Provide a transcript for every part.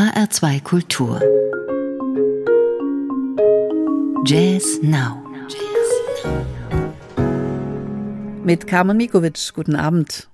HR2 Kultur. Jazz Now. Mit Carmen Mikovic, guten Abend.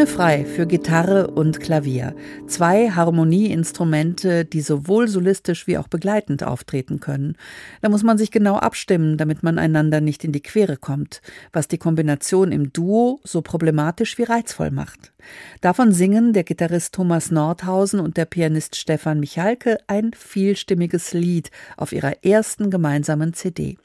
Bühne frei für Gitarre und Klavier. Zwei Harmonieinstrumente, die sowohl solistisch wie auch begleitend auftreten können. Da muss man sich genau abstimmen, damit man einander nicht in die Quere kommt, was die Kombination im Duo so problematisch wie reizvoll macht. Davon singen der Gitarrist Thomas Nordhausen und der Pianist Stefan Michalke ein vielstimmiges Lied auf ihrer ersten gemeinsamen CD.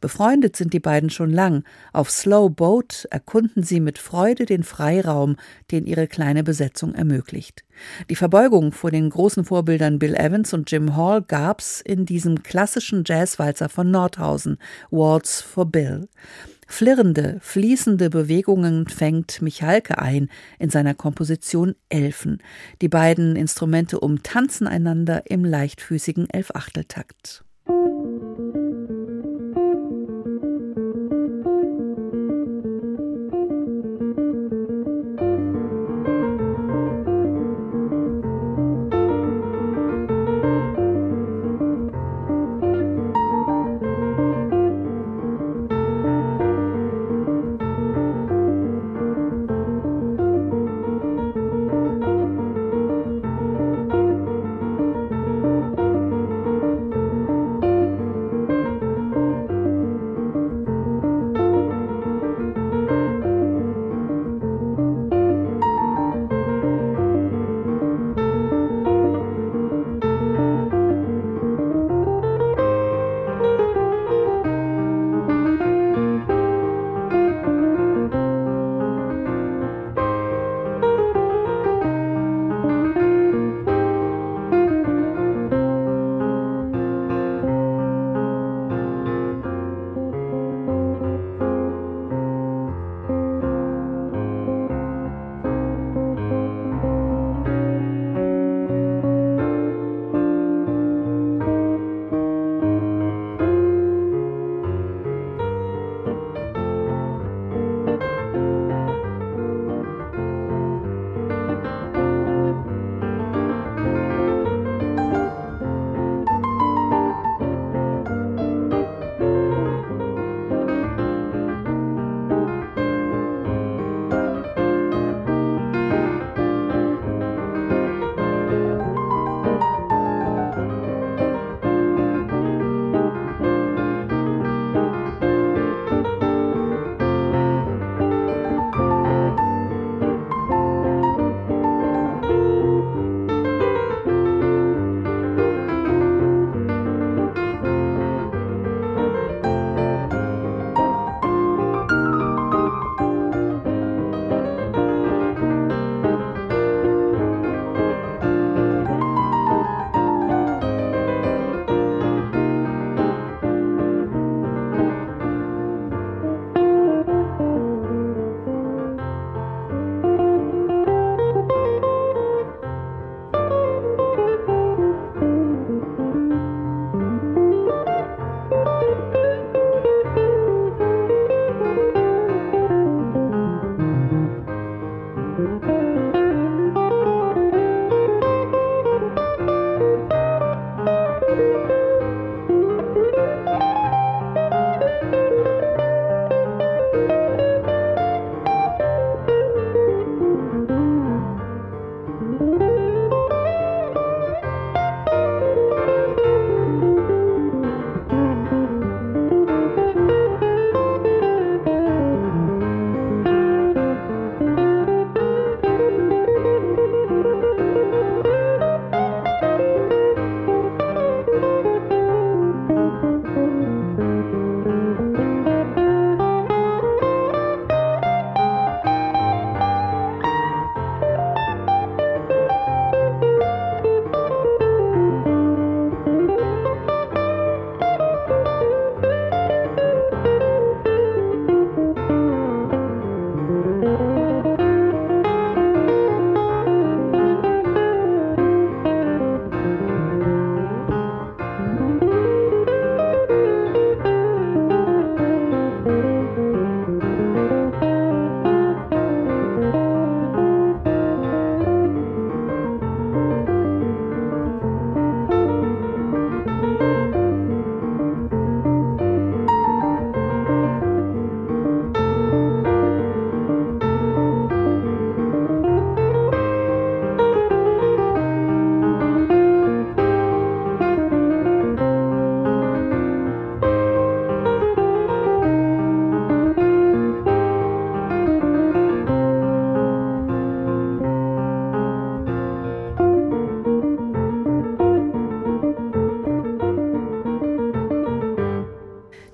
Befreundet sind die beiden schon lang. Auf Slow Boat erkunden sie mit Freude den Freiraum, den ihre kleine Besetzung ermöglicht. Die Verbeugung vor den großen Vorbildern Bill Evans und Jim Hall gab's in diesem klassischen Jazzwalzer von Nordhausen, Waltz for Bill. Flirrende, fließende Bewegungen fängt Michalke ein in seiner Komposition Elfen. Die beiden Instrumente umtanzen einander im leichtfüßigen Elfachteltakt.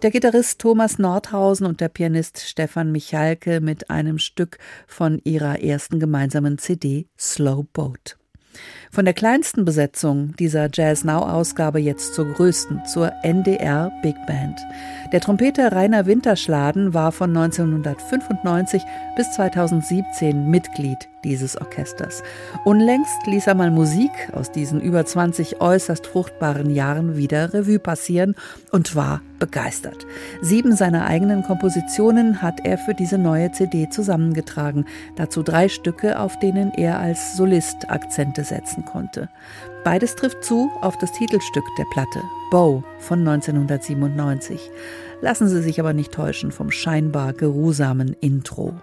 Der Gitarrist Thomas Nordhausen und der Pianist Stefan Michalke mit einem Stück von ihrer ersten gemeinsamen CD Slow Boat. Von der kleinsten Besetzung dieser Jazz Now-Ausgabe jetzt zur größten, zur NDR Big Band. Der Trompeter Rainer Winterschladen war von 1995 bis 2017 Mitglied dieses Orchesters. Unlängst ließ er mal Musik aus diesen über 20 äußerst fruchtbaren Jahren wieder Revue passieren und war begeistert. Sieben seiner eigenen Kompositionen hat er für diese neue CD zusammengetragen, dazu drei Stücke, auf denen er als Solist Akzente setzen konnte. Beides trifft zu auf das Titelstück der Platte, Bow von 1997. Lassen Sie sich aber nicht täuschen vom scheinbar geruhsamen Intro.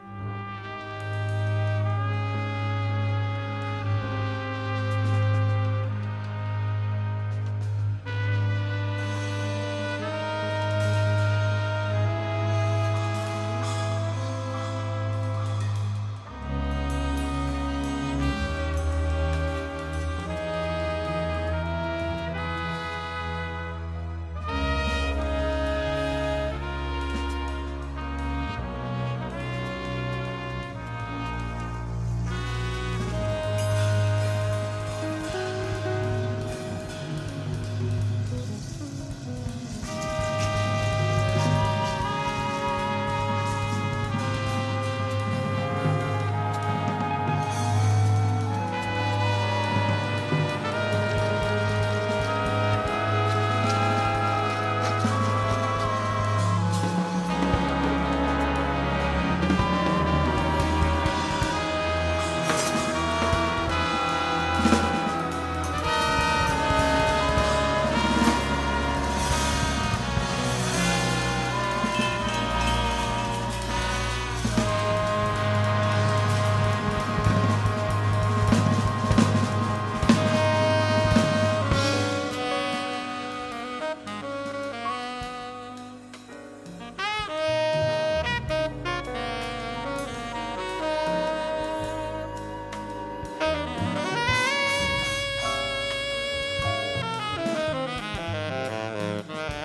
Uh...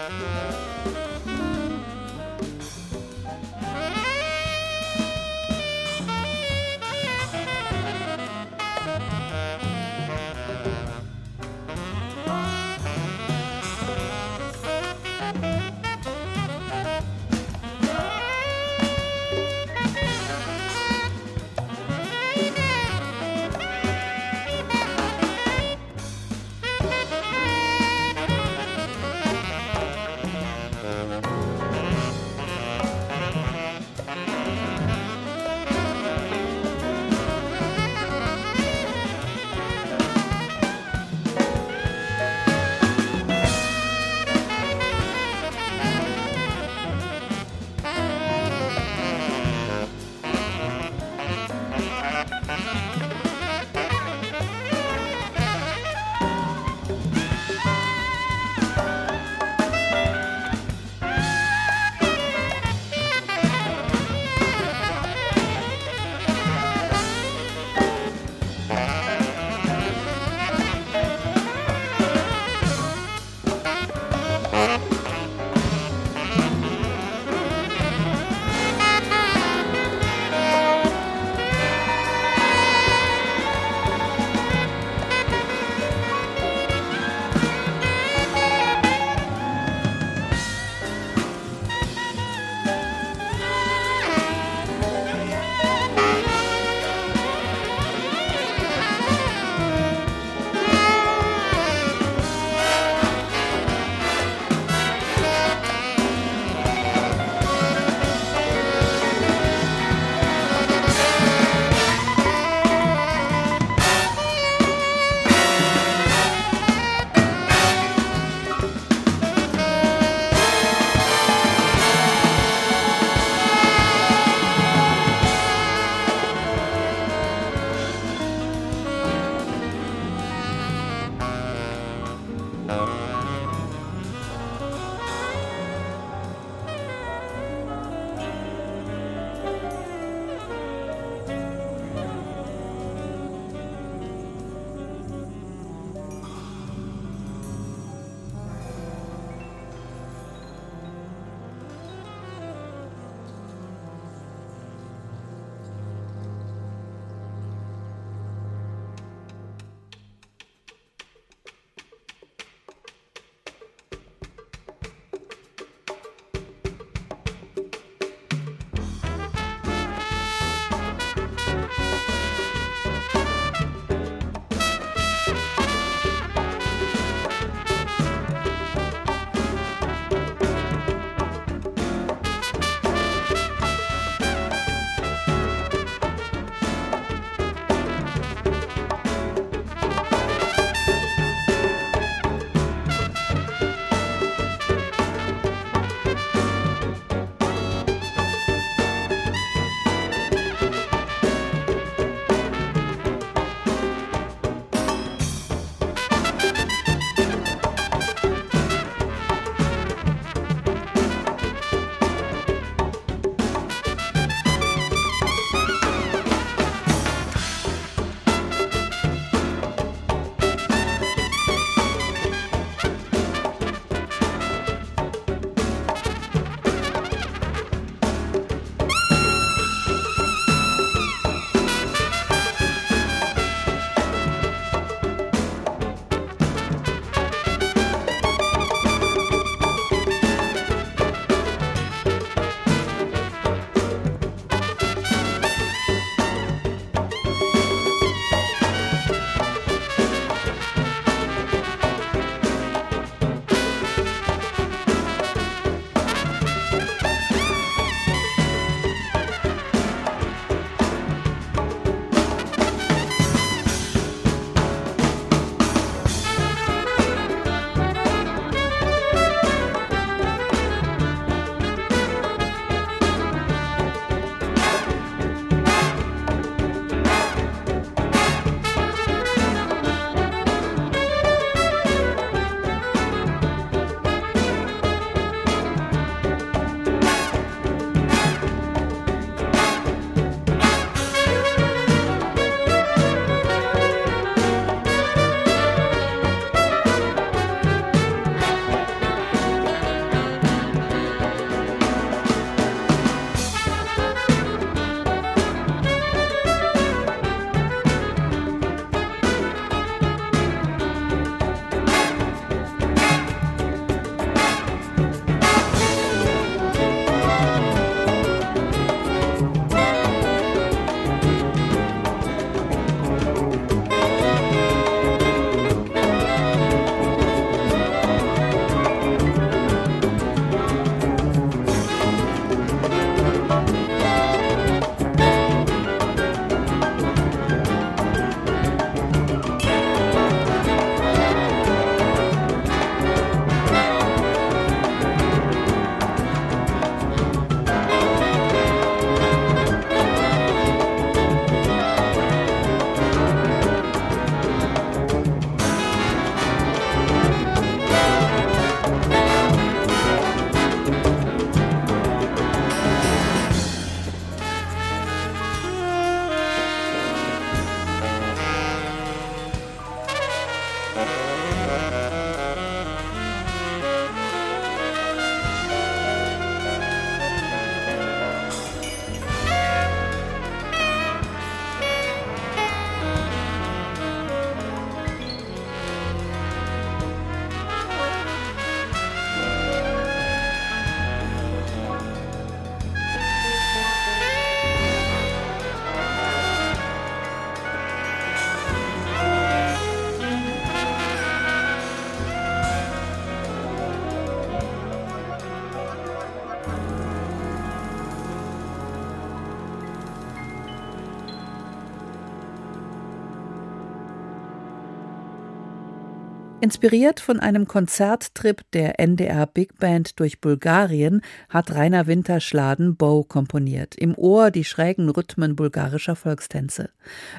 Inspiriert von einem Konzerttrip der NDR Big Band durch Bulgarien hat Rainer Winterschladen Bow komponiert. Im Ohr die schrägen Rhythmen bulgarischer Volkstänze.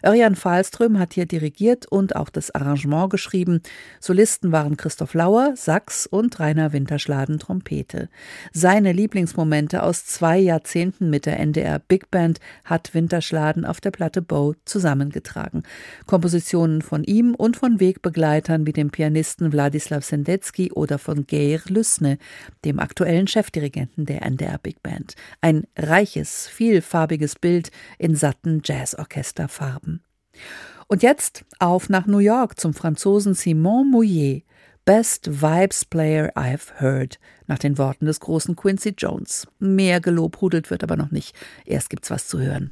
Örjan Fahlström hat hier dirigiert und auch das Arrangement geschrieben. Solisten waren Christoph Lauer, Sax und Rainer Winterschladen Trompete. Seine Lieblingsmomente aus zwei Jahrzehnten mit der NDR Big Band hat Winterschladen auf der Platte Bow zusammengetragen. Kompositionen von ihm und von Wegbegleitern wie dem Pianisten Pianisten Wladislaw Sendetsky oder von Geir Lüssne, dem aktuellen Chefdirigenten der NDR Big Band. Ein reiches, vielfarbiges Bild in satten Jazzorchesterfarben. Und jetzt auf nach New York zum Franzosen Simon Mouillet. Best Vibes Player I've Heard, nach den Worten des großen Quincy Jones. Mehr gelobhudelt wird aber noch nicht. Erst gibt's was zu hören.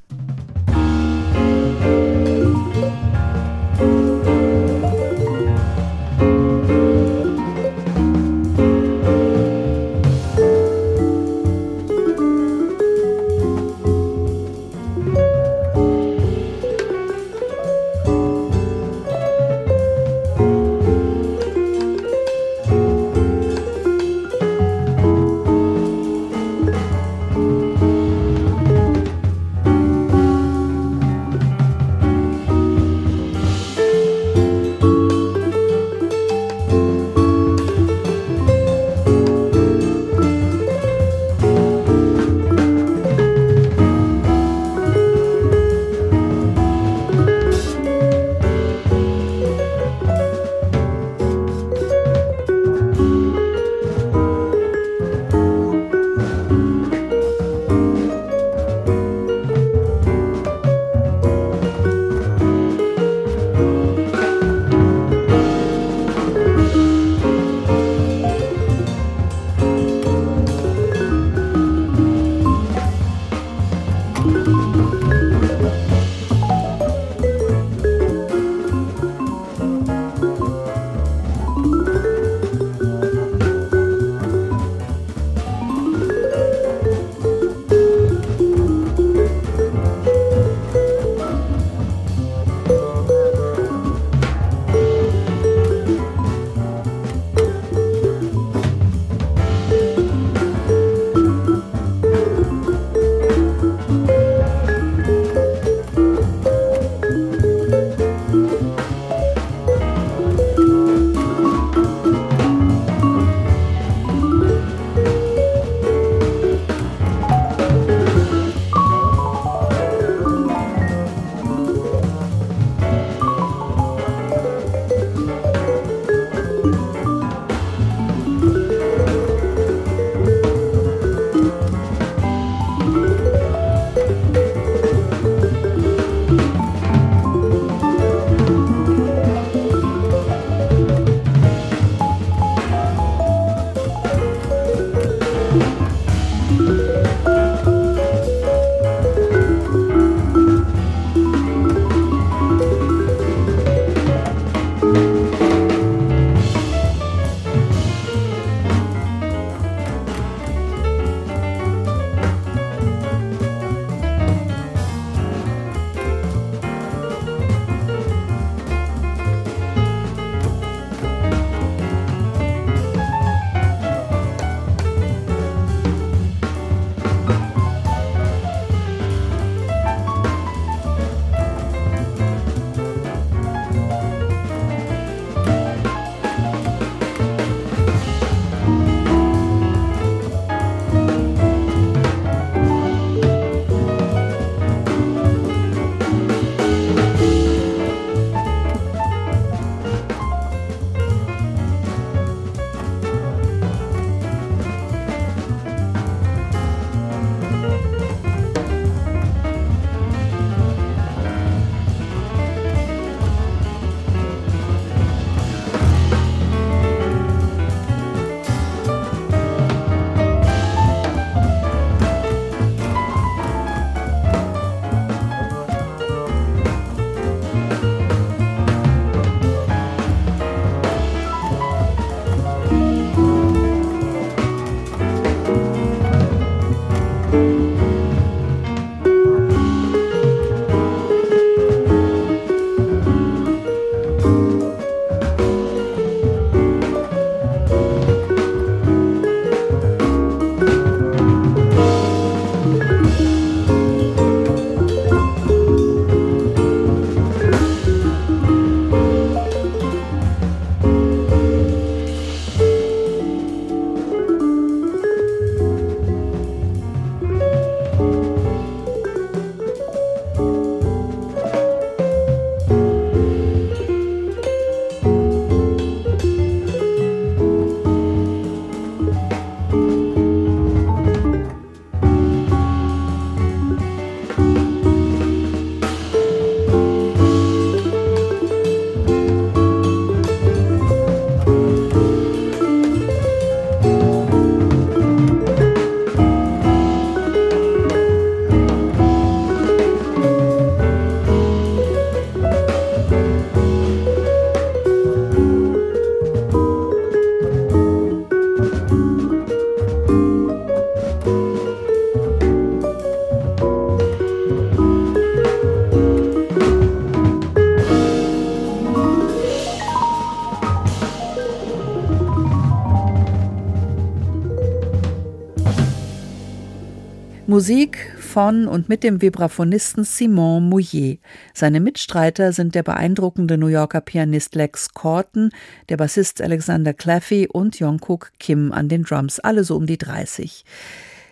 Musik von und mit dem Vibraphonisten Simon Mouillet. Seine Mitstreiter sind der beeindruckende New Yorker Pianist Lex Corton, der Bassist Alexander Claffey und Jungkook Kim an den Drums, alle so um die 30.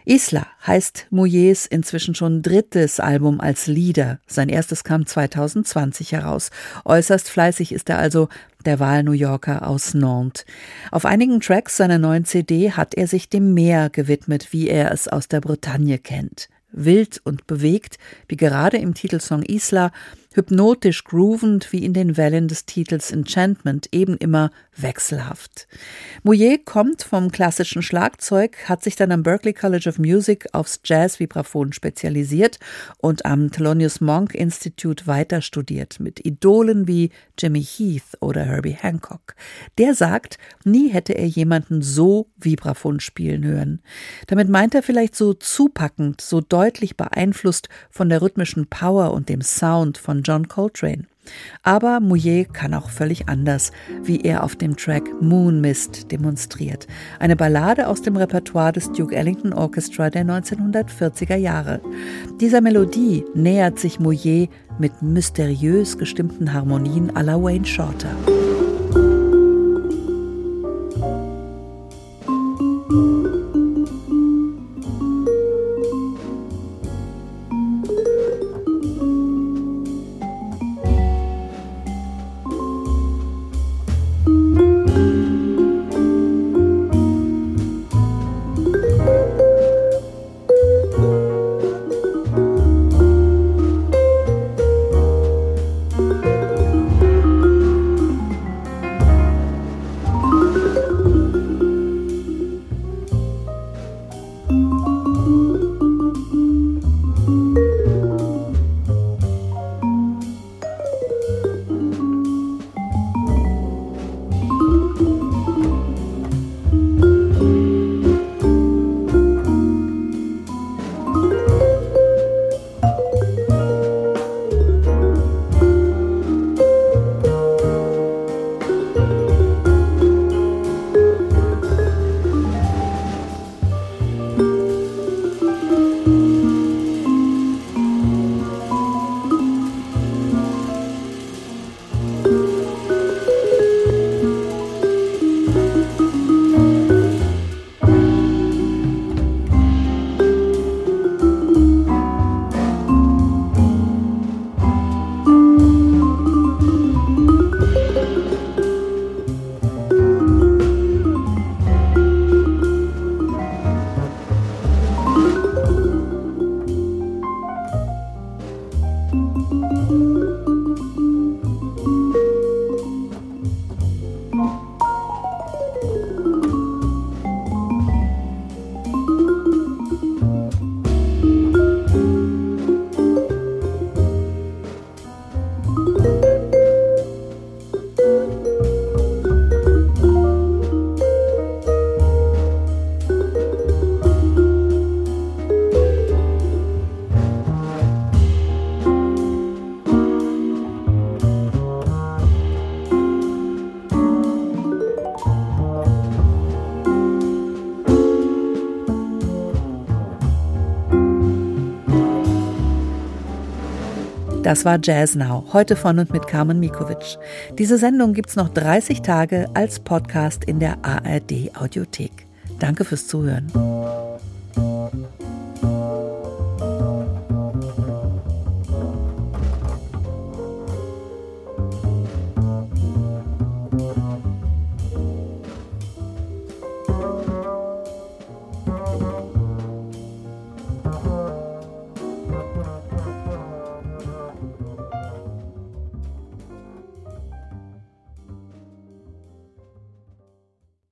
Isla heißt Mouillets inzwischen schon drittes Album als Lieder. Sein erstes kam 2020 heraus. Äußerst fleißig ist er also der Wahl-New Yorker aus Nantes. Auf einigen Tracks seiner neuen CD hat er sich dem Meer gewidmet, wie er es aus der Bretagne kennt. Wild und bewegt, wie gerade im Titelsong Isla, hypnotisch groovend wie in den Wellen des Titels Enchantment, eben immer wechselhaft. Mouillet kommt vom klassischen Schlagzeug, hat sich dann am Berklee College of Music aufs Jazz-Vibraphon spezialisiert und am Thelonious Monk Institute weiter studiert, mit Idolen wie Jimmy Heath oder Herbie Hancock. Der sagt, nie hätte er jemanden so Vibraphon spielen hören. Damit meint er vielleicht so zupackend, so deutlich beeinflusst von der rhythmischen Power und dem Sound von John Coltrane. Aber Mouillet kann auch völlig anders, wie er auf dem Track Moon Mist demonstriert. Eine Ballade aus dem Repertoire des Duke Ellington Orchestra der 1940er Jahre. Dieser Melodie nähert sich Mouillet mit mysteriös gestimmten Harmonien à la Wayne Shorter. Das war Jazz Now, heute von und mit Carmen Mikovic. Diese Sendung gibt's noch 30 Tage als Podcast in der ARD Audiothek. Danke fürs Zuhören.